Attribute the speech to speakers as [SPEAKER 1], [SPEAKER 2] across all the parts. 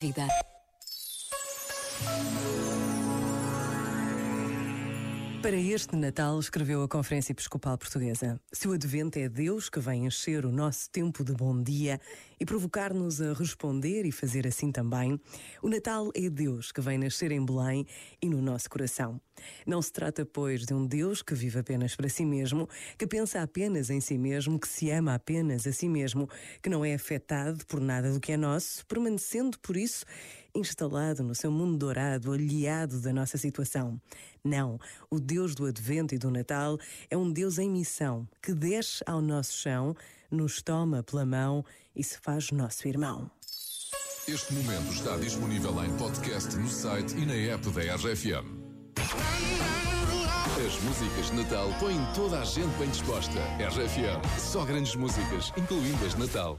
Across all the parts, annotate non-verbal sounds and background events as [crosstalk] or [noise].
[SPEAKER 1] Feedback.
[SPEAKER 2] Para este Natal, escreveu a Conferência Episcopal Portuguesa: Se o Advento é Deus que vem encher o nosso tempo de bom dia e provocar-nos a responder e fazer assim também, o Natal é Deus que vem nascer em Belém e no nosso coração. Não se trata, pois, de um Deus que vive apenas para si mesmo, que pensa apenas em si mesmo, que se ama apenas a si mesmo, que não é afetado por nada do que é nosso, permanecendo, por isso, instalado no seu mundo dourado, aliado da nossa situação. Não, o Deus do Advento e do Natal é um Deus em missão, que desce ao nosso chão, nos toma pela mão e se faz nosso irmão.
[SPEAKER 3] Este momento está disponível em podcast no site e na app da RFM. As músicas de Natal põem toda a gente bem disposta. RFM, só grandes músicas, incluindo as de Natal.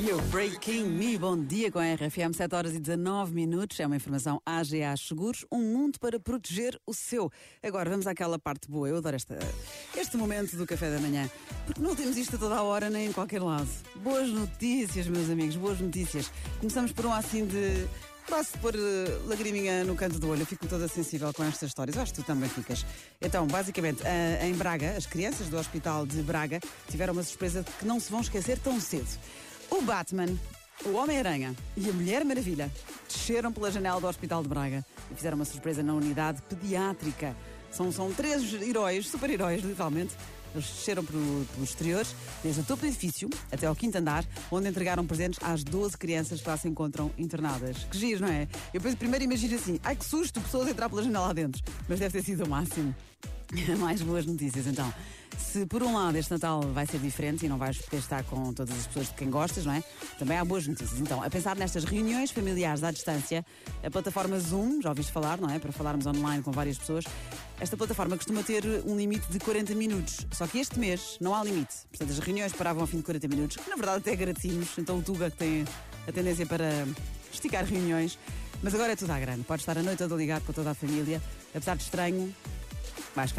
[SPEAKER 4] You're Breaking Me.
[SPEAKER 1] Bom dia com a RFM, 7 horas e 19 minutos. É uma informação AGA Seguros, um mundo para proteger o seu. Agora vamos àquela parte boa. Eu adoro esta, este momento do café da manhã, porque não temos isto a toda a hora nem em qualquer lado. Boas notícias, meus amigos, boas notícias. Começamos por um assim de. Quase pôr uh, lagriminha no canto do olho. Eu fico toda sensível com estas histórias. Eu acho que tu também ficas. Então, basicamente, uh, em Braga, as crianças do Hospital de Braga tiveram uma surpresa que não se vão esquecer tão cedo. O Batman, o Homem-Aranha e a Mulher Maravilha desceram pela janela do Hospital de Braga e fizeram uma surpresa na unidade pediátrica. São, são três heróis, super-heróis, literalmente. Eles desceram pelo, pelo exterior, desde o topo do edifício até ao quinto andar, onde entregaram presentes às 12 crianças que lá se encontram internadas. Que giro, não é? Eu penso, primeiro imagino assim, ai que susto, pessoas entrar pela janela lá dentro. Mas deve ter sido o máximo. [laughs] Mais boas notícias, então. Se por um lado este Natal vai ser diferente e não vais poder estar com todas as pessoas de quem gostas, não é? Também há boas notícias. Então, a pensar nestas reuniões familiares à distância, a plataforma Zoom, já ouviste falar, não é? Para falarmos online com várias pessoas. Esta plataforma costuma ter um limite de 40 minutos. Só que este mês não há limite. Portanto, as reuniões paravam ao fim de 40 minutos, que na verdade até agradecemos. Então o Tuga que tem a tendência para esticar reuniões. Mas agora é tudo à grande. Pode estar a noite toda ligado com toda a família. Apesar de estranho, Basta